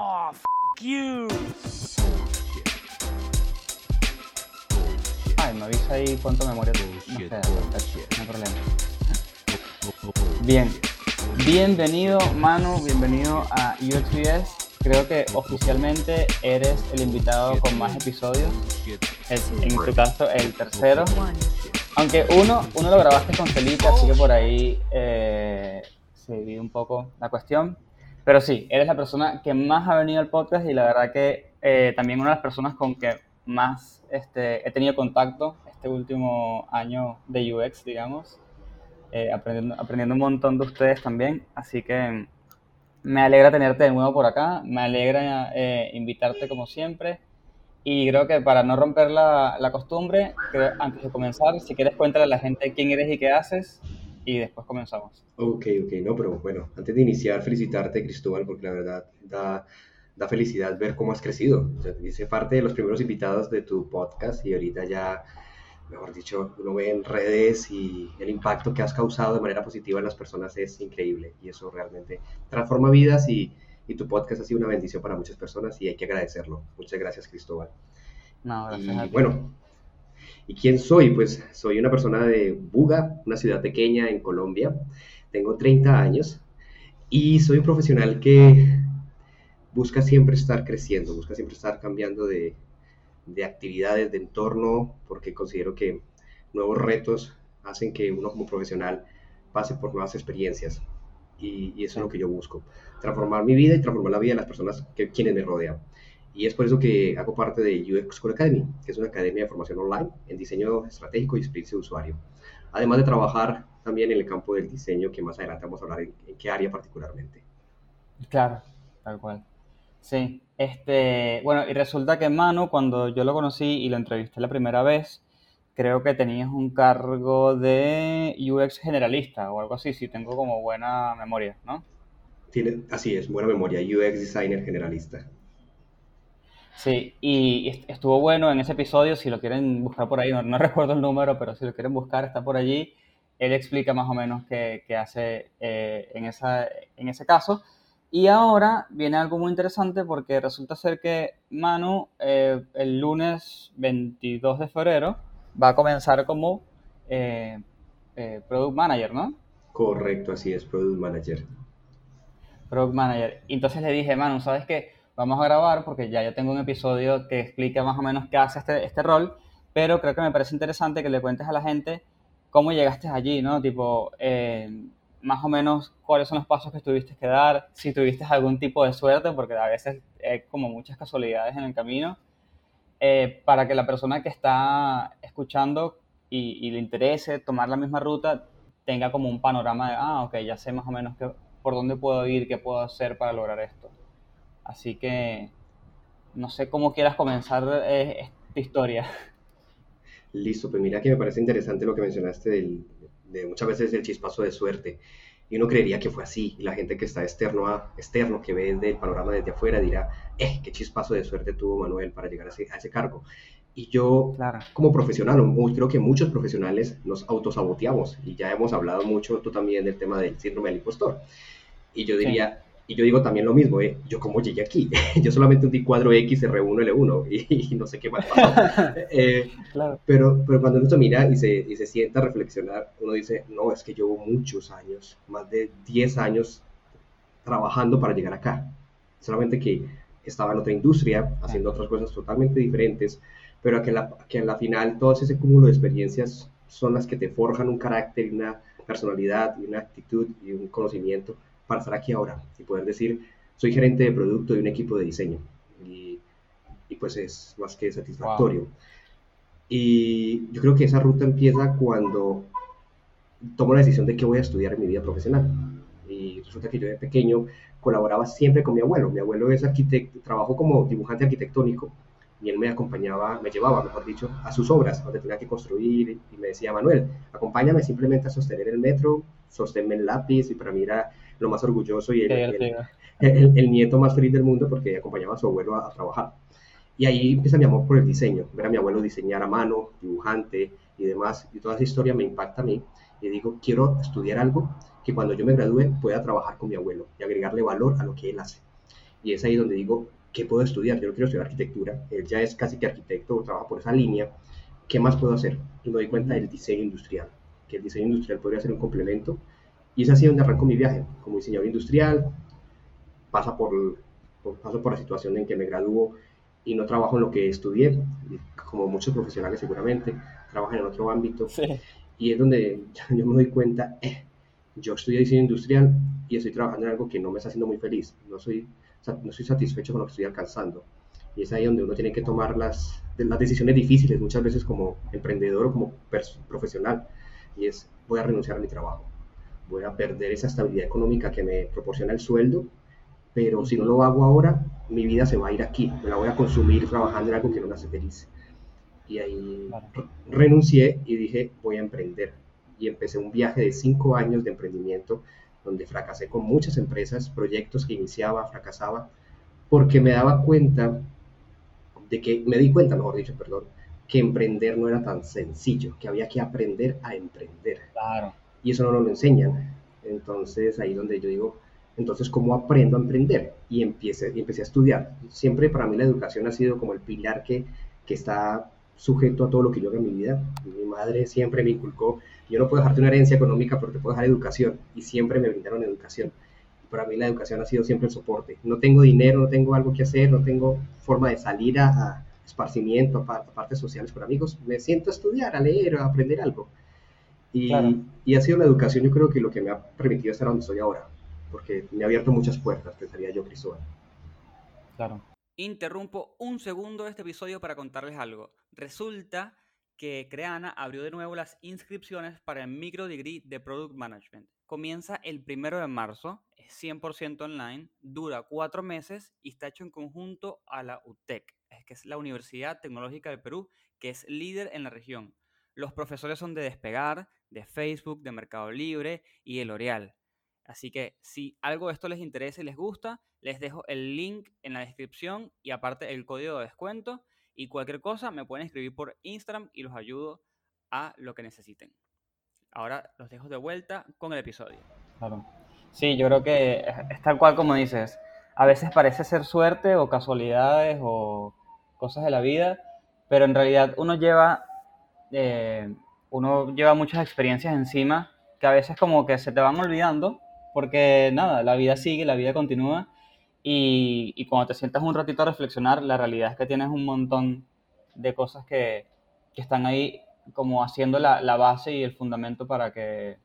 Oh, f you. Ay, me avisa ahí cuánto memoria tú. No sé, no hay problema. Bien. Bienvenido, Manu, bienvenido a UXBS. Creo que oficialmente eres el invitado con más episodios. Es, en tu caso, el tercero. Aunque uno, uno lo grabaste con Felipe, así que por ahí eh, se divide un poco la cuestión. Pero sí, eres la persona que más ha venido al podcast y la verdad que eh, también una de las personas con que más este, he tenido contacto este último año de UX, digamos, eh, aprendiendo, un montón de ustedes también. Así que me alegra tenerte de nuevo por acá, me alegra eh, invitarte como siempre. Y creo que para no romper la, la costumbre, creo, antes de comenzar, si quieres cuéntale a la gente quién eres y qué haces, y después comenzamos. Ok, ok, no, pero bueno, antes de iniciar, felicitarte, Cristóbal, porque la verdad da, da felicidad ver cómo has crecido. O sea, hice parte de los primeros invitados de tu podcast y ahorita ya, mejor dicho, uno ve en redes y el impacto que has causado de manera positiva en las personas es increíble y eso realmente transforma vidas y, y tu podcast ha sido una bendición para muchas personas y hay que agradecerlo. Muchas gracias, Cristóbal. No, gracias Y a ti. bueno, ¿y quién soy? Pues soy una persona de Buga, una ciudad pequeña en Colombia. Tengo 30 años y soy un profesional que busca siempre estar creciendo, busca siempre estar cambiando de, de actividades, de entorno, porque considero que nuevos retos hacen que uno como profesional pase por nuevas experiencias. Y, y eso es lo que yo busco, transformar mi vida y transformar la vida de las personas que quienes me rodean. Y es por eso que hago parte de UX School Academy, que es una academia de formación online en diseño estratégico y experiencia de usuario. Además de trabajar también en el campo del diseño, que más adelante vamos a hablar en, en qué área particularmente. Claro, tal cual. Sí, este, bueno, y resulta que Manu, cuando yo lo conocí y lo entrevisté la primera vez, creo que tenías un cargo de UX generalista o algo así, si tengo como buena memoria, ¿no? Tiene, así es, buena memoria, UX designer generalista. Sí, y est- estuvo bueno en ese episodio, si lo quieren buscar por ahí, no, no recuerdo el número, pero si lo quieren buscar, está por allí. Él explica más o menos qué, qué hace eh, en esa, en ese caso. Y ahora viene algo muy interesante porque resulta ser que Manu eh, el lunes 22 de febrero va a comenzar como eh, eh, Product Manager, ¿no? Correcto, así es, Product Manager. Product Manager. Y entonces le dije, Manu, ¿sabes qué? Vamos a grabar porque ya yo tengo un episodio que explica más o menos qué hace este, este rol, pero creo que me parece interesante que le cuentes a la gente cómo llegaste allí, ¿no? Tipo, eh, más o menos cuáles son los pasos que tuviste que dar, si tuviste algún tipo de suerte, porque a veces hay como muchas casualidades en el camino, eh, para que la persona que está escuchando y, y le interese tomar la misma ruta tenga como un panorama de, ah, ok, ya sé más o menos por dónde puedo ir, qué puedo hacer para lograr esto. Así que no sé cómo quieras comenzar eh, esta historia. Listo, pues mira que me parece interesante lo que mencionaste del, de muchas veces el chispazo de suerte. Y uno creería que fue así. Y la gente que está externo, a, externo que ve desde el panorama desde afuera, dirá, eh, qué chispazo de suerte tuvo Manuel para llegar a ese, a ese cargo. Y yo, Claro. como profesional, creo que muchos profesionales nos autosaboteamos. Y ya hemos hablado mucho, tú también, del tema del síndrome del impostor. Y yo diría, y yo digo también lo mismo, ¿eh? Yo cómo llegué aquí. yo solamente un cuadro X, R1, L1 y, y no sé qué más pasó. Eh, Claro. pero, pero cuando uno se mira y se, y se sienta a reflexionar, uno dice, no, es que llevo muchos años, más de 10 años trabajando para llegar acá. Solamente que estaba en otra industria, haciendo otras cosas totalmente diferentes, pero que, la, que a la final todo ese cúmulo de experiencias son las que te forjan un carácter y una personalidad y una actitud y un conocimiento para estar aquí ahora y poder decir, soy gerente de producto de un equipo de diseño. Y, y pues es más que satisfactorio. Wow. Y yo creo que esa ruta empieza cuando tomo la decisión de qué voy a estudiar en mi vida profesional. Y resulta que yo de pequeño colaboraba siempre con mi abuelo. Mi abuelo es arquitecto, trabajó como dibujante arquitectónico y él me acompañaba, me llevaba, mejor dicho, a sus obras, donde tenía que construir y me decía, Manuel, acompáñame simplemente a sostener el metro, sosténme el lápiz y para mí era lo más orgulloso y el, el, el, el nieto más feliz del mundo porque acompañaba a su abuelo a, a trabajar. Y ahí empieza mi amor por el diseño, ver a mi abuelo diseñar a mano, dibujante y demás, y toda esa historia me impacta a mí, y digo, quiero estudiar algo que cuando yo me gradúe pueda trabajar con mi abuelo y agregarle valor a lo que él hace. Y es ahí donde digo, ¿qué puedo estudiar? Yo no quiero estudiar arquitectura, él ya es casi que arquitecto, trabaja por esa línea, ¿qué más puedo hacer? Y me doy cuenta del diseño industrial, que el diseño industrial podría ser un complemento. Y es así donde arranco mi viaje, como diseñador industrial, pasa por, paso por la situación en que me gradúo y no trabajo en lo que estudié, como muchos profesionales seguramente, trabajan en otro ámbito. Y es donde yo me doy cuenta, eh, yo estudié diseño industrial y estoy trabajando en algo que no me está haciendo muy feliz, no soy, no estoy satisfecho con lo que estoy alcanzando. Y es ahí donde uno tiene que tomar las, las decisiones difíciles, muchas veces como emprendedor o como profesional. Y es, voy a renunciar a mi trabajo, voy a perder esa estabilidad económica que me proporciona el sueldo, pero si no lo hago ahora, mi vida se va a ir aquí, me la voy a consumir trabajando en algo que no me hace feliz. Y ahí renuncié y dije, voy a emprender. Y empecé un viaje de cinco años de emprendimiento, donde fracasé con muchas empresas, proyectos que iniciaba, fracasaba, porque me daba cuenta de que, me di cuenta, mejor dicho, perdón, que emprender no era tan sencillo, que había que aprender a emprender. Claro. Y eso no nos lo enseñan. Entonces ahí donde yo digo, entonces, ¿cómo aprendo a emprender? Y empecé, y empecé a estudiar. Siempre para mí la educación ha sido como el pilar que, que está sujeto a todo lo que yo haga en mi vida. Mi madre siempre me inculcó, yo no puedo dejarte una herencia económica, pero te puedo dejar educación. Y siempre me brindaron educación. Para mí la educación ha sido siempre el soporte. No tengo dinero, no tengo algo que hacer, no tengo forma de salir a, esparcimiento, a, partes sociales con amigos. Me siento a estudiar, a leer, a aprender algo. Y, y ha sido la educación, yo creo que lo que me ha permitido estar donde estoy ahora. Porque me ha abierto muchas puertas, pensaría yo, Cristóbal. Claro. Interrumpo un segundo este episodio para contarles algo. Resulta que Creana abrió de nuevo las inscripciones para el micro degree de Product Management. Comienza el primero de marzo, es 100% online, dura cuatro meses y está hecho en conjunto a la UTEC, que es la Universidad Tecnológica del Perú, que es líder en la región. Los profesores son de Despegar, de Facebook, de Mercado Libre y de L'Oreal. Así que si algo de esto les interesa y les gusta, les dejo el link en la descripción y aparte el código de descuento. Y cualquier cosa me pueden escribir por Instagram y los ayudo a lo que necesiten. Ahora los dejo de vuelta con el episodio. Claro. Sí, yo creo que es tal cual como dices. A veces parece ser suerte o casualidades o cosas de la vida, pero en realidad uno lleva, eh, uno lleva muchas experiencias encima que a veces como que se te van olvidando porque nada, la vida sigue, la vida continúa y, y, cuando te sientas un ratito a reflexionar, la realidad es que tienes un montón de cosas que, que están ahí como haciendo la, la, base y el fundamento para que,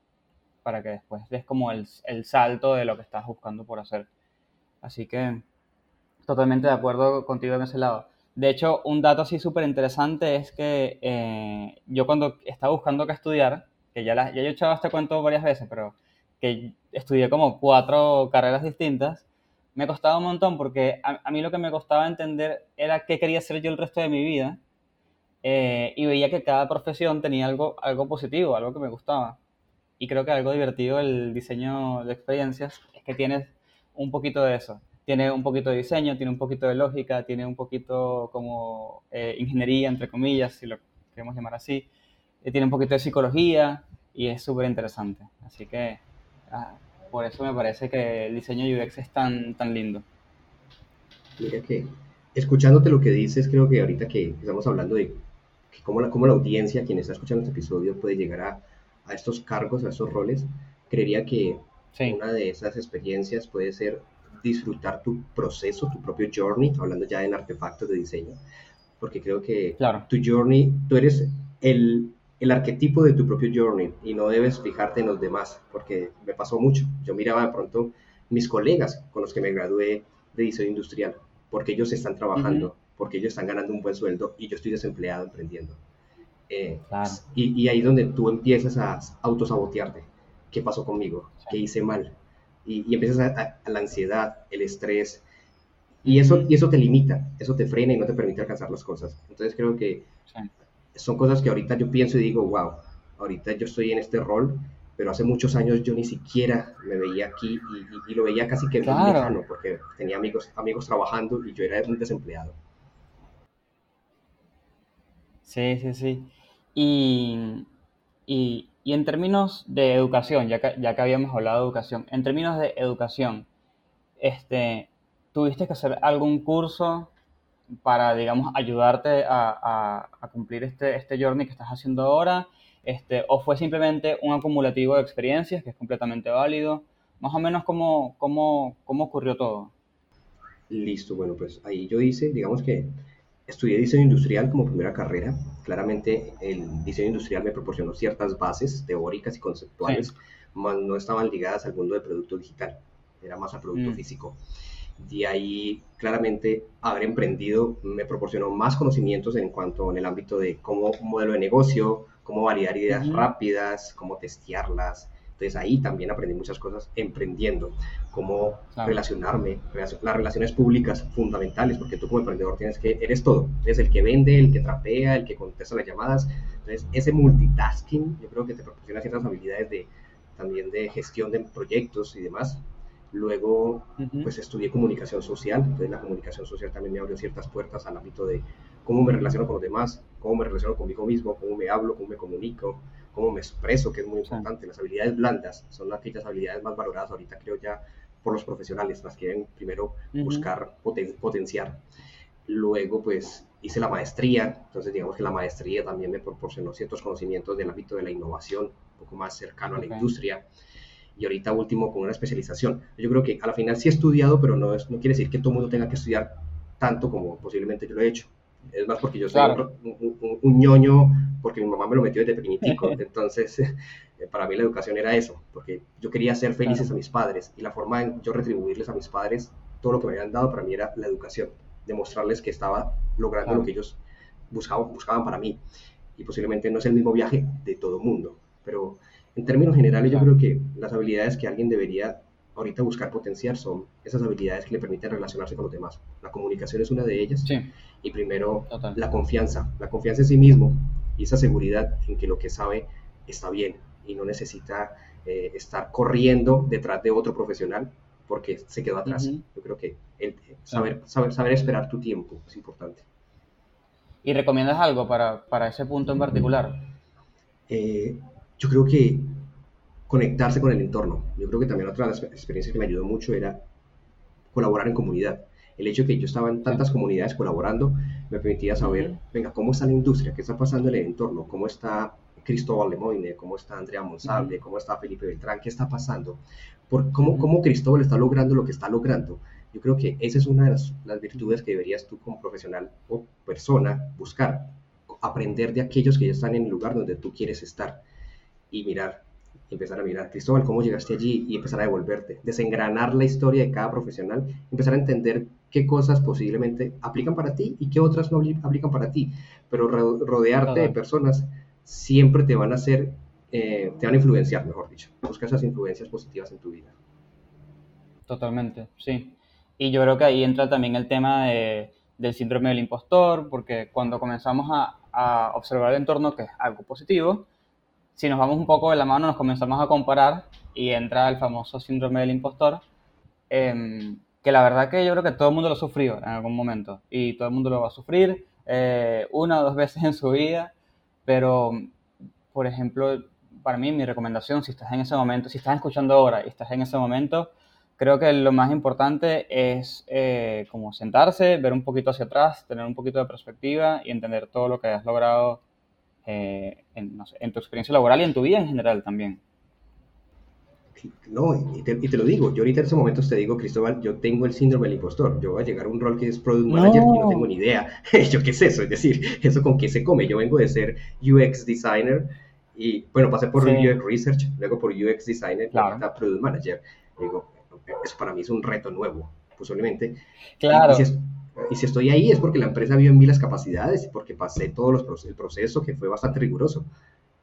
para que después des como el, el, salto de lo que estás buscando por hacer. Así que totalmente de acuerdo contigo en ese lado. De hecho, un dato así súper interesante es que eh, yo cuando estaba buscando qué estudiar, que ya, la, ya yo he echado este cuento varias veces, pero que estudié como cuatro carreras distintas, me costaba un montón porque a, mí lo que me costaba entender era qué quería hacer yo el resto de mi vida eh, y veía que cada profesión tenía algo, algo positivo, algo que me gustaba. Y creo que algo divertido el diseño de experiencias es que tienes un poquito de eso. Tiene un poquito de diseño, tiene un poquito de lógica, tiene un poquito como eh, ingeniería, entre comillas, si lo queremos llamar así. Eh, tiene un poquito de psicología y es súper interesante. Así que Ah, por eso me parece que el diseño UX es tan, tan lindo. Mira que, escuchándote lo que dices, creo que ahorita que estamos hablando de cómo, la, cómo la audiencia, quien está escuchando este episodio, puede llegar a, a estos cargos, a estos roles, creería que una de esas experiencias puede ser disfrutar tu proceso, tu propio journey, hablando ya en artefactos de diseño, porque creo que tu journey, tú eres el, el arquetipo de tu propio journey y no debes fijarte en los demás, porque me pasó mucho. Yo miraba de pronto mis colegas con los que me gradué de diseño industrial, porque ellos están trabajando, porque ellos están ganando un buen sueldo y yo estoy desempleado emprendiendo. Eh, y, y, ahí es donde tú empiezas a autosabotearte. ¿Qué pasó conmigo? ¿Qué hice mal? Y, y empiezas a, la ansiedad, el estrés, y eso, y eso te limita, eso te frena y no te permite alcanzar las cosas. Entonces creo que son cosas que ahorita yo pienso y digo, wow, ahorita yo estoy en este rol, pero hace muchos años yo ni siquiera me veía aquí y, lo veía casi que claro. muy lejano, porque tenía amigos, amigos trabajando y yo era un desempleado. Sí, sí, sí. Y, y, y en términos de educación, ya que, ya que habíamos hablado de educación, en términos de educación, este, ¿tuviste que hacer algún curso para, digamos, ayudarte a, cumplir este, este journey que estás haciendo ahora? Este, ¿O fue simplemente un acumulativo de experiencias que es completamente válido? Más o menos, ¿cómo, cómo, cómo ocurrió todo? Listo, bueno, pues ahí yo hice, digamos que estudié diseño industrial como primera carrera. Claramente el diseño industrial me proporcionó ciertas bases teóricas y conceptuales, más no estaban ligadas al mundo del producto digital, era más al producto mm. físico. De ahí, claramente, haber emprendido me proporcionó más conocimientos en cuanto en el ámbito de cómo un modelo de negocio, cómo validar ideas rápidas, cómo testearlas. Entonces ahí también aprendí muchas cosas emprendiendo, cómo relacionarme, las relaciones públicas fundamentales, porque tú como emprendedor tienes que, eres todo, eres el que vende, el que trapea, el que contesta las llamadas. Entonces ese multitasking yo creo que te proporciona ciertas habilidades de, también de gestión de proyectos y demás Luego, pues estudié comunicación social, entonces la comunicación social también me abrió ciertas puertas al ámbito de cómo me relaciono con los demás, cómo me relaciono conmigo mismo, cómo me hablo, cómo me comunico, cómo me expreso, que es muy importante. Las habilidades blandas son aquellas habilidades más valoradas ahorita, creo ya, por los profesionales, las que deben primero buscar potenciar. Luego, pues hice la maestría, entonces digamos que la maestría también me proporcionó ciertos conocimientos del ámbito de la innovación, un poco más cercano a la industria y ahorita último con una especialización. Yo creo que a la final sí he estudiado, pero no, es, no quiere decir que todo el mundo tenga que estudiar tanto como posiblemente yo lo he hecho. Es más porque yo soy un, ñoño, porque mi mamá me lo metió desde pequeñitico. Entonces, eh, para mí la educación era eso, porque yo quería hacer felices a mis padres y la forma de yo retribuirles a mis padres todo lo que me habían dado para mí era la educación, demostrarles que estaba logrando lo que ellos buscaban, buscaban para mí. Y posiblemente no es el mismo viaje de todo mundo, pero en términos generales, yo creo que las habilidades que alguien debería ahorita buscar potenciar son esas habilidades que le permiten relacionarse con los demás. La comunicación es una de ellas. Y primero, la confianza. La confianza en sí mismo y esa seguridad en que lo que sabe está bien y no necesita eh, estar corriendo detrás de otro profesional porque se quedó atrás. Yo creo que el, saber, saber, saber esperar tu tiempo es importante. ¿Y recomiendas algo para, para ese punto en particular? Eh, yo creo que conectarse con el entorno. Yo creo que también otra de las experiencias que me ayudó mucho era colaborar en comunidad. El hecho de que yo estaba en tantas comunidades colaborando me permitía saber, venga, cómo está la industria, qué está pasando en el entorno, cómo está Cristóbal Lemoyne, cómo está Andrea Monsalve, cómo está Felipe Beltrán, qué está pasando, por cómo, cómo Cristóbal está logrando lo que está logrando. Yo creo que esa es una de las, las virtudes que deberías tú como profesional o persona buscar, aprender de aquellos que ya están en el lugar donde tú quieres estar y mirar, empezar a mirar, Cristóbal, ¿cómo llegaste allí? Y empezar a devolverte, desengranar la historia de cada profesional, empezar a entender qué cosas posiblemente aplican para ti y qué otras no aplican para ti. Pero rodearte de personas siempre te van a hacer, eh, te van a influenciar, mejor dicho. Busca esas influencias positivas en tu vida. Totalmente, sí. Y yo creo que ahí entra también el tema del síndrome del impostor, porque cuando comenzamos a, a observar el entorno, que es algo positivo, si nos vamos un poco de la mano, nos comenzamos a comparar y entra el famoso síndrome del impostor, em, que la verdad que yo creo que todo el mundo lo sufrió en algún momento y todo el mundo lo va a sufrir eh, una o dos veces en su vida, pero, por ejemplo, para mí mi recomendación, si estás en ese momento, si estás escuchando ahora y estás en ese momento, creo que lo más importante es eh, como sentarse, ver un poquito hacia atrás, tener un poquito de perspectiva y entender todo lo que has logrado eh, en, tu experiencia laboral y en tu vida en general también. No, y te, lo digo, yo ahorita en ese momento te digo, Cristóbal, yo tengo el síndrome del impostor, yo voy a llegar a un rol que es Product Manager y no tengo ni idea, yo qué es eso, es decir, eso con qué se come, yo vengo de ser UX Designer y bueno, pasé por UX Research, luego por UX Designer y ahorita Product Manager, digo, eso para mí es un reto nuevo, posiblemente. Claro. Y si estoy ahí es porque la empresa vio en mí las capacidades y porque pasé todo los, el proceso que fue bastante riguroso.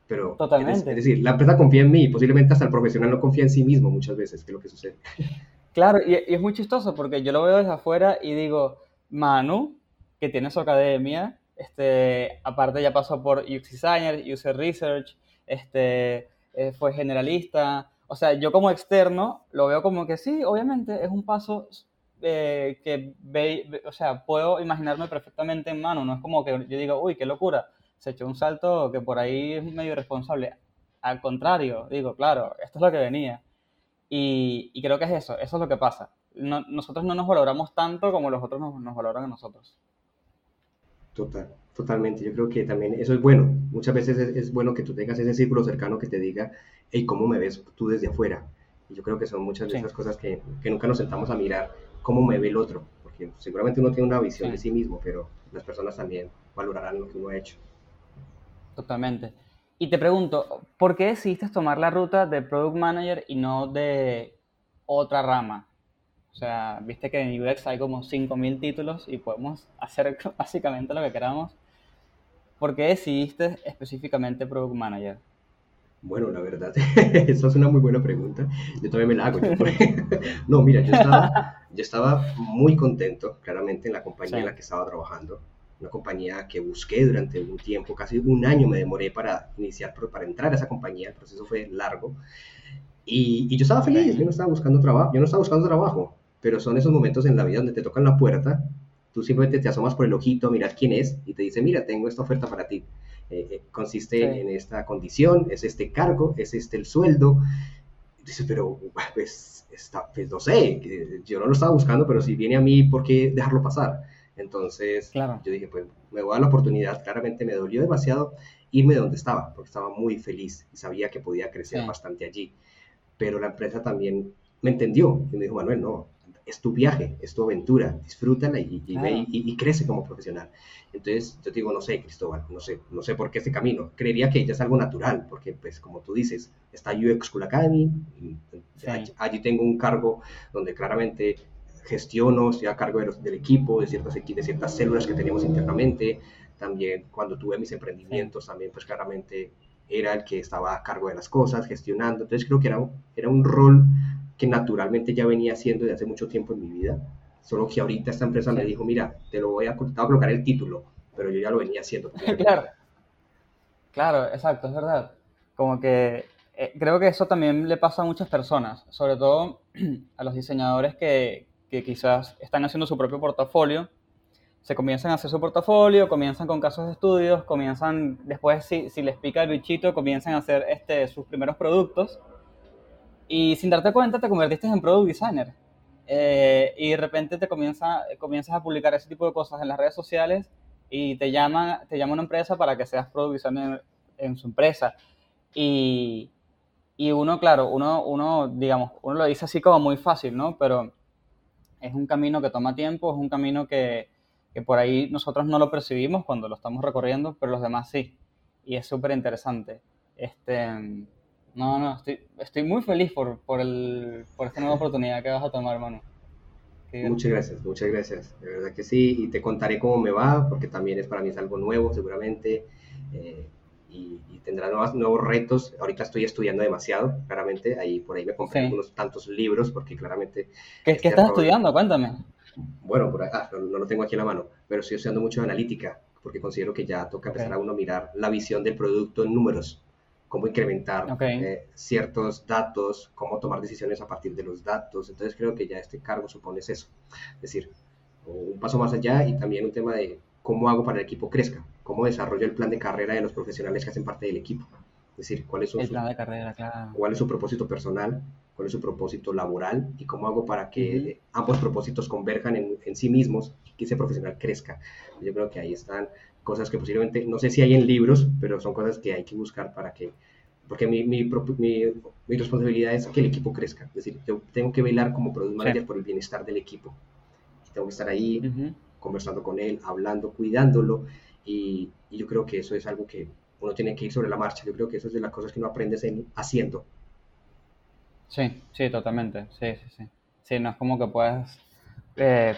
Pero, Totalmente. Es, decir, la empresa confía en mí y posiblemente hasta el profesional no confía en sí mismo muchas veces, que es lo que sucede. Claro, y, es muy chistoso porque yo lo veo desde afuera y digo, Manu, que tiene su academia, este, aparte ya pasó por UX Designer, User Research, este, eh, fue generalista. O sea, yo como externo lo veo como que sí, obviamente es un paso eh, que ve, o sea, puedo imaginarme perfectamente en mano, no es como que yo diga, uy, qué locura, se echó un salto que por ahí es medio irresponsable. Al contrario, digo, claro, esto es lo que venía. Y, creo que es eso, eso es lo que pasa. nosotros no nos valoramos tanto como los otros nos, valoran a nosotros. Total, totalmente. Yo creo que también eso es bueno. Muchas veces es, bueno que tú tengas ese círculo cercano que te diga, hey, ¿cómo me ves tú desde afuera? Y yo creo que son muchas de esas cosas que, que, nunca nos sentamos a mirar cómo me ve el otro. Porque seguramente uno tiene una visión de sí mismo, pero las personas también valorarán lo que uno ha hecho. Totalmente. Y te pregunto, ¿por qué decidiste tomar la ruta de Product Manager y no de otra rama? O sea, viste que en UX hay como 5.000 títulos y podemos hacer básicamente lo que queramos. ¿Por qué decidiste específicamente Product Manager? Bueno, la verdad, esa es una muy buena pregunta. Yo también me la hago. no, mira, yo estaba, yo estaba muy contento, claramente, en la compañía en la que estaba trabajando una compañía que busqué durante un tiempo, casi un año me demoré para iniciar, para entrar a esa compañía, el proceso fue largo. Y, y yo estaba feliz, yo no estaba buscando trabajo, yo no estaba buscando trabajo, pero son esos momentos en la vida donde te tocan la puerta, tú simplemente te asomas por el ojito a mirar quién es y te dice, mira, tengo esta oferta para ti. Eh, eh, consiste en esta condición, es este cargo, es este el sueldo. dices, pero pues, está, pues no sé, yo no lo estaba buscando, pero si viene a mí, ¿por qué dejarlo pasar? Entonces yo dije, pues me voy a dar la oportunidad, claramente me dolió demasiado irme de donde estaba, porque estaba muy feliz y sabía que podía crecer bastante allí. Pero la empresa también me entendió y me dijo, Manuel, no, es tu viaje, es tu aventura, disfrútala y, y, crece como profesional. Entonces yo digo, no sé, Cristóbal, no sé, no sé por qué este camino. Creería que ya es algo natural, porque pues como tú dices, está UX School Academy, allí tengo un cargo donde claramente gestiono, estoy a cargo del equipo, de ciertas, de ciertas células que tenemos internamente. También cuando tuve mis emprendimientos, también pues claramente era el que estaba a cargo de las cosas, gestionando. Entonces creo que era, era un rol que naturalmente ya venía haciendo desde hace mucho tiempo en mi vida. Solo que ahorita esta empresa me dijo, mira, te lo voy a, colocar el título, pero yo ya lo venía haciendo. claro, claro, exacto, es verdad. Como que eh, creo que eso también le pasa a muchas personas, sobre todo a los diseñadores que, que quizás están haciendo su propio portafolio, se comienzan a hacer su portafolio, comienzan con casos de estudios, comienzan, después si, si les pica el bichito, comienzan a hacer este, sus primeros productos y sin darte cuenta te convertiste en product designer. Eh, y de repente te comienza, comienzas a publicar ese tipo de cosas en las redes sociales y te llama, te llama una empresa para que seas product designer en, su empresa. Y, y, uno, claro, uno, uno, digamos, uno lo dice así como muy fácil, ¿no? Pero es un camino que toma tiempo, es un camino que, que por ahí nosotros no lo percibimos cuando lo estamos recorriendo, pero los demás sí. Y es súper interesante. Este, no, no, estoy, estoy muy feliz por, por, el, por esta nueva oportunidad que vas a tomar, hermano. Muchas gracias, muchas gracias. De verdad que sí, y te contaré cómo me va, porque también es para mí es algo nuevo, seguramente. Eh, y, tendrá nuevos, nuevos retos. Ahorita estoy estudiando demasiado, claramente. Ahí por ahí me compré unos tantos libros, porque claramente. ¿Qué, ¿qué estás estudiando? Cuéntame. Bueno, por ah, no, lo tengo aquí en la mano, pero estoy estudiando mucho de analítica, porque considero que ya toca empezar a uno mirar la visión del producto en números, cómo incrementar eh, ciertos datos, cómo tomar decisiones a partir de los datos. Entonces creo que ya este cargo supone eso. Es decir, un paso más allá y también un tema de cómo hago para que el equipo crezca, cómo desarrollo el plan de carrera de los profesionales que hacen parte del equipo. Es decir, cuál es su, cuál es su propósito personal, cuál es su propósito laboral y cómo hago para que ambos propósitos converjan en, en, sí mismos y que ese profesional crezca. Yo creo que ahí están cosas que posiblemente, no sé si hay en libros, pero son cosas que hay que buscar para que, porque mi, mi, mi, mi responsabilidad es que el equipo crezca. Es decir, yo tengo que velar como product manager por el bienestar del equipo. Tengo que estar ahí conversando con él, hablando, cuidándolo y, yo creo que eso es algo que uno tiene que ir sobre la marcha. Yo creo que eso es de las cosas que uno aprende haciendo. Sí, sí, totalmente. Sí, sí, sí. Sí, no es como que puedas eh,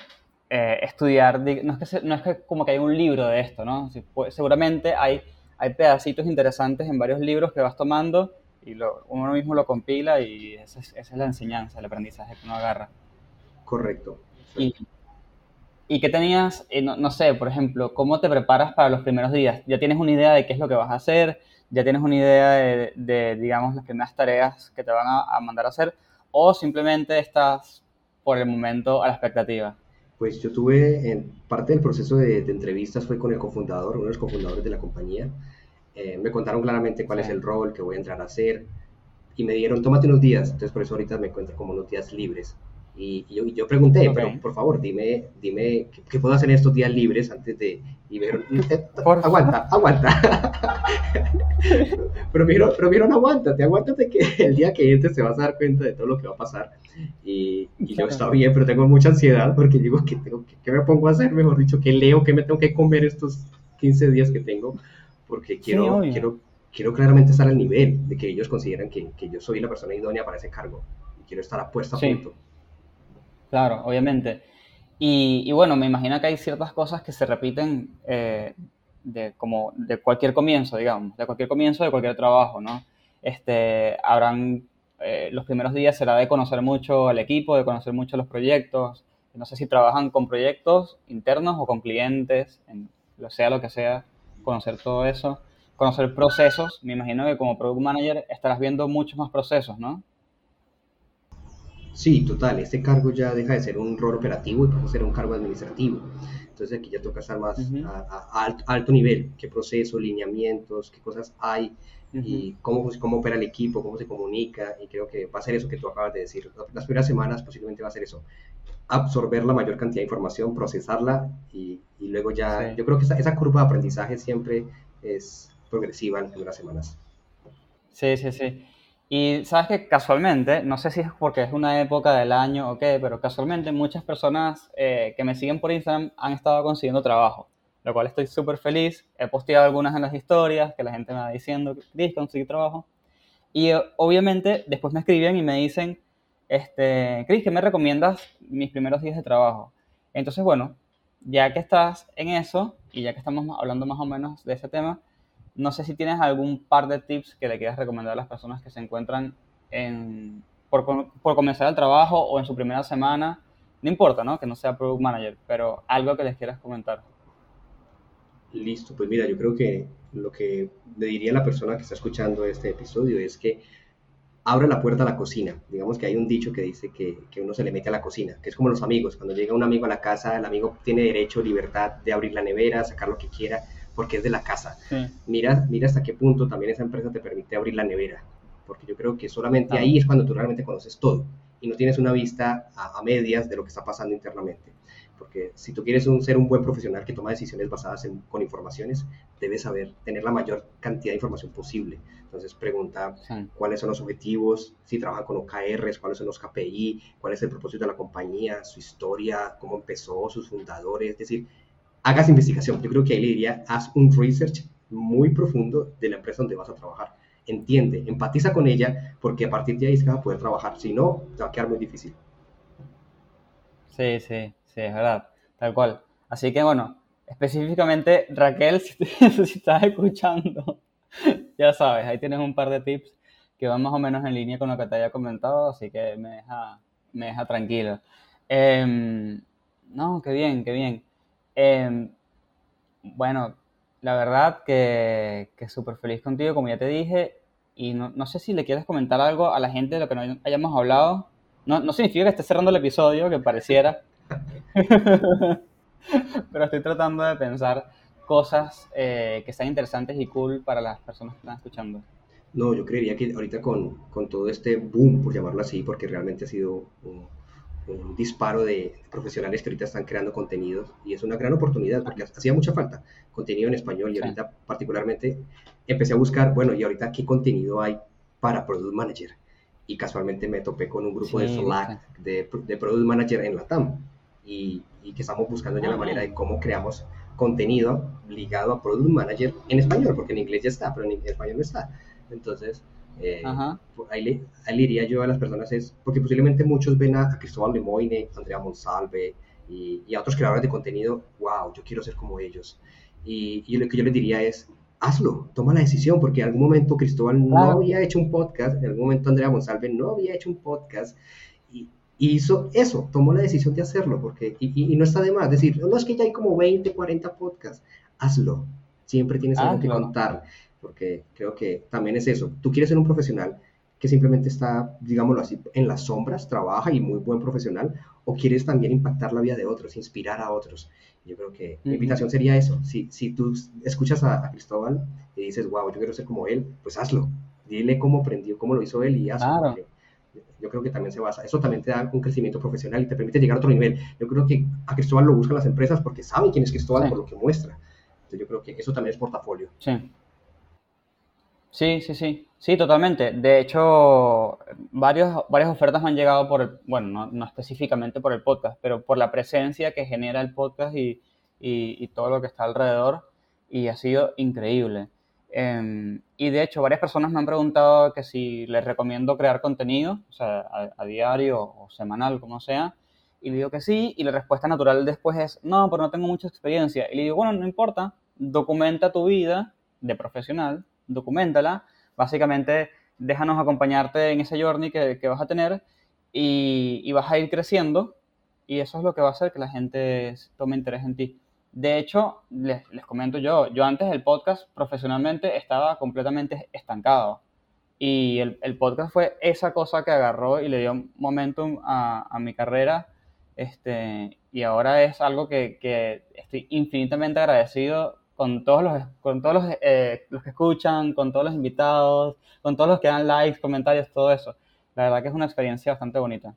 eh, estudiar, no es, que no es que como que hay un libro de esto, ¿no? seguramente hay, hay pedacitos interesantes en varios libros que vas tomando y lo, uno mismo lo compila y esa es, esa es la enseñanza, el aprendizaje que uno agarra. Correcto. Y, ¿Y qué tenías, eh, no, sé, por ejemplo, cómo te preparas para los primeros días? ¿Ya tienes una idea de qué es lo que vas a hacer? ¿Ya tienes una idea de, digamos, las primeras tareas que te van a, mandar a hacer? ¿O simplemente estás por el momento a la expectativa? Pues yo tuve, en parte del proceso de, entrevistas fue con el cofundador, uno de los cofundadores de la compañía. Eh, me contaron claramente cuál es el rol que voy a entrar a hacer y me dieron, tómate unos días, entonces por eso ahorita me encuentro como unos días libres Y, yo, pregunté, pero por favor, dime, dime ¿qué, puedo hacer en estos días libres antes de... Y me dijeron, eh, aguanta, aguanta. pero, me dijeron, pero me dijeron, aguántate, aguántate que el día que entres te vas a dar cuenta de todo lo que va a pasar. Y, yo estaba bien, pero tengo mucha ansiedad porque digo, ¿qué, tengo, qué, me pongo a hacer? Mejor dicho, ¿qué leo? ¿Qué me tengo que comer estos 15 días que tengo? Porque quiero, quiero, quiero claramente estar al nivel de que ellos consideran que, que yo soy la persona idónea para ese cargo. Y quiero estar apuesta a punto. Claro, obviamente. Y, bueno, me imagino que hay ciertas cosas que se repiten eh, de, como de cualquier comienzo, digamos, de cualquier comienzo de cualquier trabajo, ¿no? Este, habrán, eh, los primeros días será de conocer mucho al equipo, de conocer mucho los proyectos. No sé si trabajan con proyectos internos o con clientes, en, lo sea lo que sea, conocer todo eso, conocer procesos. Me imagino que como product manager estarás viendo muchos más procesos, ¿no? Sí, total, este cargo ya deja de ser un rol operativo y pasa a ser un cargo administrativo. Entonces aquí ya toca estar más a, alto, nivel, qué procesos, lineamientos, qué cosas hay y cómo, cómo opera el equipo, cómo se comunica y creo que va a ser eso que tú acabas de decir. Las primeras semanas posiblemente va a ser eso, absorber la mayor cantidad de información, procesarla y, y luego ya, yo creo que esa, esa, curva de aprendizaje siempre es progresiva en las primeras semanas. Sí, sí, sí. Y sabes que casualmente, no sé si es porque es una época del año o qué, pero casualmente muchas personas eh, que me siguen por Instagram han estado consiguiendo trabajo, lo cual estoy súper feliz. He posteado algunas en las historias que la gente me va diciendo, Cris, conseguí trabajo. Y eh, obviamente después me escriben y me dicen, este, Cris, ¿qué me recomiendas mis primeros días de trabajo? Entonces, bueno, ya que estás en eso y ya que estamos hablando más o menos de ese tema, no sé si tienes algún par de tips que le quieras recomendar a las personas que se encuentran en, por, comenzar el trabajo o en su primera semana. No importa, ¿no? Que no sea Product Manager, pero algo que les quieras comentar. Listo, pues mira, yo creo que lo que le diría a la persona que está escuchando este episodio es que abra la puerta a la cocina. Digamos que hay un dicho que dice que, que, uno se le mete a la cocina, que es como los amigos. Cuando llega un amigo a la casa, el amigo tiene derecho, libertad de abrir la nevera, sacar lo que quiera porque es de la casa. Mira, mira hasta qué punto también esa empresa te permite abrir la nevera, porque yo creo que solamente ahí es cuando tú realmente conoces todo y no tienes una vista a, medias de lo que está pasando internamente. Porque si tú quieres un, ser un buen profesional que toma decisiones basadas en, con informaciones, debes saber tener la mayor cantidad de información posible. Entonces pregunta cuáles son los objetivos, si trabajan con OKRs, cuáles son los KPI, cuál es el propósito de la compañía, su historia, cómo empezó, sus fundadores. Es decir, hagas investigación. Yo creo que ahí le diría, haz un research muy profundo de la empresa donde vas a trabajar. Entiende, empatiza con ella, porque a partir de ahí que vas a poder trabajar. Si no, te va a quedar muy difícil. Sí, sí, sí, es verdad, tal cual. Así que bueno, específicamente Raquel, si, estás escuchando, ya sabes, ahí tienes un par de tips que van más o menos en línea con lo que te haya comentado, así que me deja, me deja tranquilo. Em, no, qué bien, qué bien. Em, bueno, la verdad que, que súper feliz contigo, como ya te dije, y no, no, sé si le quieres comentar algo a la gente de lo que no hayamos hablado. No, no significa que esté cerrando el episodio, que pareciera, pero estoy tratando de pensar cosas eh, que sean interesantes y cool para las personas que están escuchando. No, yo creería que ahorita con, con todo este boom, por llamarlo así, porque realmente ha sido un disparo de profesionales que ahorita están creando contenidos y es una gran oportunidad porque hacía mucha falta contenido en español y ahorita particularmente empecé a buscar, bueno, y ahorita qué contenido hay para Product Manager. Y casualmente me topé con un grupo de Slack de, de, Product Manager en la TAM y, y que estamos buscando ya la manera de cómo creamos contenido ligado a Product Manager en español, porque en inglés ya está, pero en español no está. Entonces, eh, ahí, le, ahí, diría yo a las personas es, porque posiblemente muchos ven a, Cristóbal Lemoine, Andrea Monsalve y, y, a otros creadores de contenido, wow, yo quiero ser como ellos. Y, y, lo que yo les diría es, hazlo, toma la decisión, porque en algún momento Cristóbal no había hecho un podcast, en algún momento Andrea Monsalve no había hecho un podcast, y, hizo eso, tomó la decisión de hacerlo, porque, y, no está de más decir, no es que ya hay como 20, 40 podcasts, hazlo, siempre tienes algo que contar porque creo que también es eso. Tú quieres ser un profesional que simplemente está, digámoslo así, en las sombras, trabaja y muy buen profesional, o quieres también impactar la vida de otros, inspirar a otros. Yo creo que mi invitación sería eso. Si, si tú escuchas a, Cristóbal y dices, wow, yo quiero ser como él, pues hazlo. Dile cómo aprendió, cómo lo hizo él y hazlo. Yo creo que también se basa, eso también te da un crecimiento profesional y te permite llegar a otro nivel. Yo creo que a Cristóbal lo buscan las empresas porque saben quién es Cristóbal por lo que muestra. Entonces yo creo que eso también es portafolio. Sí. Sí, sí, sí. Sí, totalmente. De hecho, varios, varias ofertas me han llegado por el, bueno, no, no, específicamente por el podcast, pero por la presencia que genera el podcast y, y, todo lo que está alrededor. Y ha sido increíble. Em, y de hecho, varias personas me han preguntado que si les recomiendo crear contenido, o sea, a, diario o semanal, como sea. Y le digo que sí, y la respuesta natural después es, no, pero no tengo mucha experiencia. Y le digo, bueno, no importa, documenta tu vida de profesional, documentala básicamente déjanos acompañarte en ese journey que, vas a tener y, vas a ir creciendo y eso es lo que va a hacer que la gente tome interés en ti. De hecho, les, comento yo, yo antes del podcast profesionalmente estaba completamente estancado y el, podcast fue esa cosa que agarró y le dio momentum a, mi carrera este, y ahora es algo que, que estoy infinitamente agradecido con todos los, con todos los, eh, los que escuchan, con todos los invitados, con todos los que dan likes, comentarios, todo eso. La verdad que es una experiencia bastante bonita.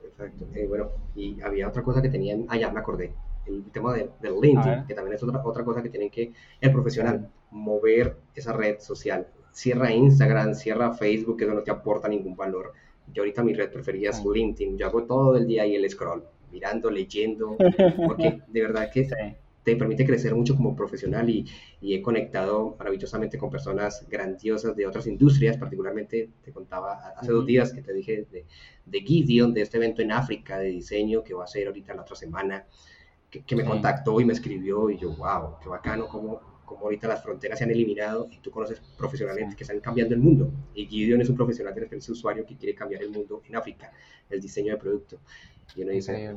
Perfecto. Eh, bueno, y había otra cosa que tenían, ah, ya me acordé, el tema del LinkedIn, que también es otra, otra cosa que tienen que, el profesional, mover esa red social. Cierra Instagram, cierra Facebook, que eso no te aporta ningún valor. Yo ahorita mi red preferida es LinkedIn, yo hago todo el día ahí el scroll, mirando, leyendo, porque de verdad que te permite crecer mucho como profesional y, he conectado maravillosamente con personas grandiosas de otras industrias, particularmente te contaba hace dos días que te dije de, de, Gideon, de este evento en África de diseño que va a ser ahorita la otra semana, que, me contactó y me escribió y yo, wow, qué bacano, cómo, cómo ahorita las fronteras se han eliminado y tú conoces profesionales que están cambiando el mundo. Y Gideon es un profesional de experiencia usuario que quiere cambiar el mundo en África, el diseño de producto. Y uno dice,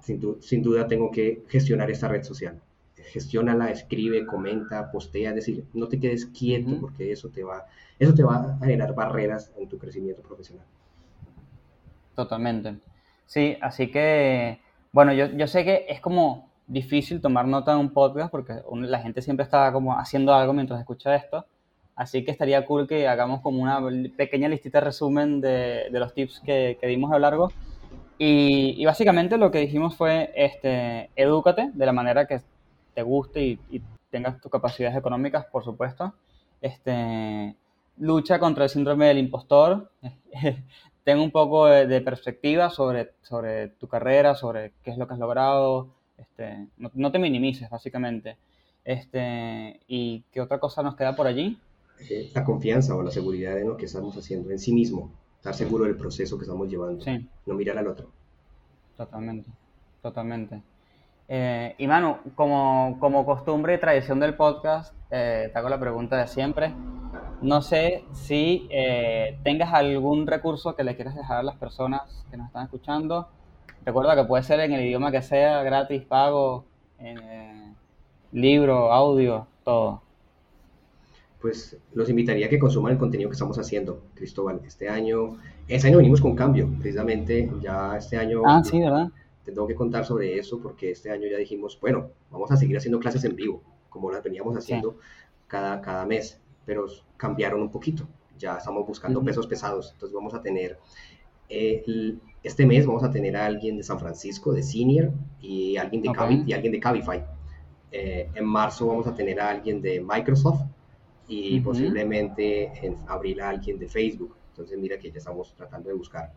sin, sin, duda tengo que gestionar esta red social gestiónala, escribe, comenta, postea, es decir, no te quedes quieto porque eso te va, eso te va a generar barreras en tu crecimiento profesional. Totalmente. Sí, así que, bueno, yo, yo sé que es como difícil tomar nota de un podcast porque la gente siempre está como haciendo algo mientras escucha esto. Así que estaría cool que hagamos como una pequeña listita de resumen de, de los tips que, que, dimos a lo largo. Y, y, básicamente lo que dijimos fue, este, edúcate de la manera que te guste y, tengas tus capacidades económicas, por supuesto. Este, lucha contra el síndrome del impostor. Ten un poco de, perspectiva sobre, sobre tu carrera, sobre qué es lo que has logrado. Este, no, te minimices, básicamente. Este, ¿Y qué otra cosa nos queda por allí? Eh, la confianza o la seguridad en lo que estamos haciendo en sí mismo. Estar seguro del proceso que estamos llevando. No mirar al otro. Totalmente, totalmente. Eh, y Manu, como, como, costumbre y tradición del podcast, eh, te hago la pregunta de siempre. No sé si eh, tengas algún recurso que le quieras dejar a las personas que nos están escuchando. Recuerda que puede ser en el idioma que sea, gratis, pago, libro, audio, todo. Pues los invitaría a que consuman el contenido que estamos haciendo, Cristóbal. Este año, este año venimos con cambio, precisamente ya este año. Ah, sí, ¿verdad? te tengo que contar sobre eso porque este año ya dijimos, bueno, vamos a seguir haciendo clases en vivo, como las veníamos haciendo cada, cada mes, pero cambiaron un poquito. Ya estamos buscando pesos pesados, entonces vamos a tener, eh, este mes vamos a tener a alguien de San Francisco, de Senior, y alguien de, y alguien de Cabify. Eh, en marzo vamos a tener a alguien de Microsoft y posiblemente en abril a alguien de Facebook. Entonces mira que ya estamos tratando de buscar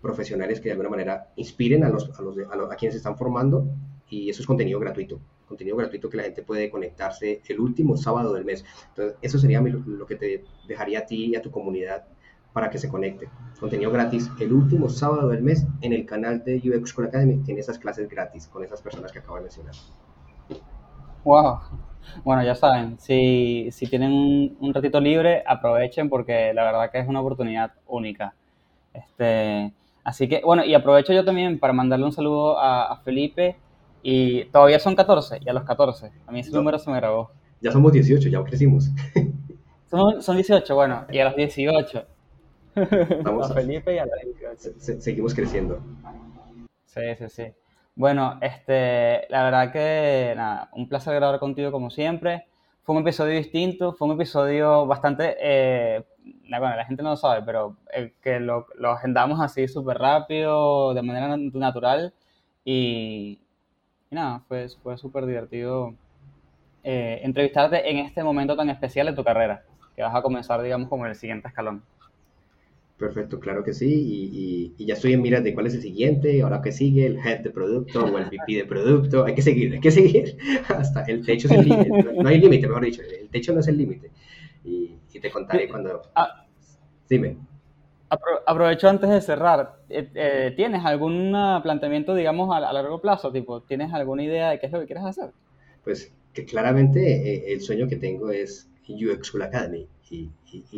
profesionales que de alguna manera inspiren a, los, a, los, a, quienes se están formando y eso es contenido gratuito, contenido gratuito que la gente puede conectarse el último sábado del mes. Entonces, eso sería lo que te dejaría a ti y a tu comunidad para que se conecte. Contenido gratis el último sábado del mes en el canal de UX School Academy. Tiene esas clases gratis con esas personas que acabo de mencionar. Wow. Bueno, ya saben, si, si tienen un, un ratito libre, aprovechen porque la verdad que es una oportunidad única. Este, Así que, bueno, y aprovecho yo también para mandarle un saludo a, Felipe. Y todavía son 14, y a los 14. A mí ese número se me grabó. Ya somos 18, ya crecimos. Son, son 18, bueno, y a los 18. Vamos a, Felipe y a los 18. seguimos creciendo. Sí, sí, sí. Bueno, este, la verdad que, nada, un placer grabar contigo como siempre. Fue un episodio distinto, fue un episodio bastante, eh, bueno, la gente no lo sabe, pero que lo, lo agendamos así súper rápido, de manera natural, y, nada, fue, fue súper divertido eh, entrevistarte en este momento tan especial de tu carrera, que vas a comenzar, digamos, como el siguiente escalón. Perfecto, claro que sí. Y, ya estoy en miras de cuál es el siguiente, ahora que sigue, el head de producto o el VP de producto. Hay que seguir, hay que seguir. Hasta el techo es el límite. No, hay límite, mejor dicho. El techo no es el límite. Y, te contaré cuando. Ah, Dime. aprovecho antes de cerrar. Eh, eh, ¿Tienes algún planteamiento, digamos, a, largo plazo? Tipo, ¿tienes alguna idea de qué es lo que quieres hacer? Pues que claramente eh, el sueño que tengo es UX School Academy y,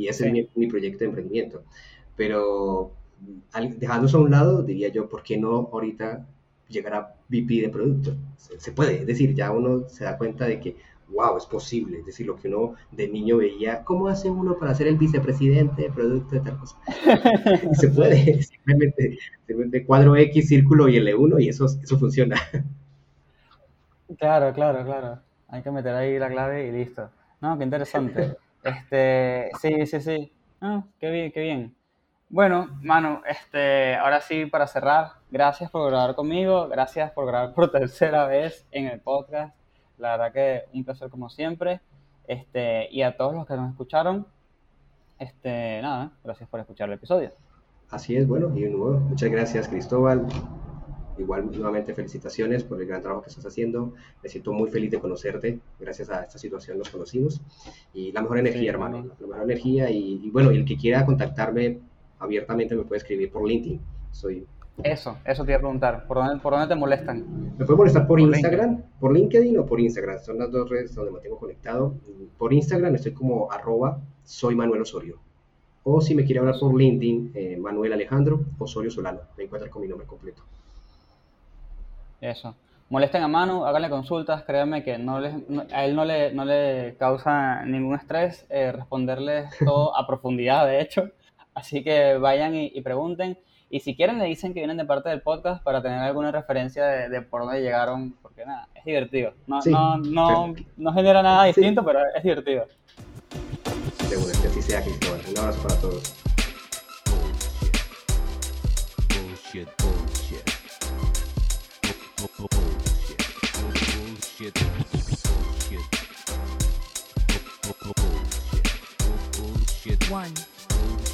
ese es mi, mi proyecto de emprendimiento pero dejándose a un lado, diría yo, ¿por qué no ahorita llegar a VP de producto? Se, puede, es decir, ya uno se da cuenta de que, wow, es posible, es decir, lo que uno de niño veía, ¿cómo hace uno para ser el vicepresidente de producto de tal cosa? se puede, simplemente, simplemente cuadro X, círculo y L1 y eso, eso funciona. Claro, claro, claro. Hay que meter ahí la clave y listo. No, qué interesante. Este, sí, sí, sí. Ah, qué bien, qué bien. Bueno, Manu, este, ahora sí, para cerrar, gracias por grabar conmigo, gracias por grabar por tercera vez en el podcast. La verdad que un placer como siempre. Este, y a todos los que nos escucharon, este, nada, gracias por escuchar el episodio. Así es, bueno, y de nuevo, muchas gracias Cristóbal. Igual nuevamente felicitaciones por el gran trabajo que estás haciendo. Me siento muy feliz de conocerte. Gracias a esta situación nos conocimos. Y la mejor energía, hermano. La mejor energía. Y, y bueno, el que quiera contactarme abiertamente me puede escribir por LinkedIn. Soy... Eso, eso te iba a preguntar. ¿Por dónde, por dónde te molestan? Me puede molestar por, Instagram, por LinkedIn o por Instagram. Son las dos redes donde me mantengo conectado. Por Instagram estoy como arroba soy Manuel Osorio. O si me quiere hablar por LinkedIn, eh, Manuel Alejandro Osorio Solano. Me encuentran con mi nombre completo. Eso. Molesten a Manu, háganle consultas, créanme que no les, a él no le, no le causa ningún estrés eh, responderles todo a profundidad, de hecho. Así que vayan y, pregunten. Y si quieren, le dicen que vienen de parte del podcast para tener alguna referencia de, por dónde llegaron, porque nada, es divertido. No, no, no, no, genera nada distinto, pero es divertido. Seguro que así sea, Cristóbal. Un abrazo para todos. One.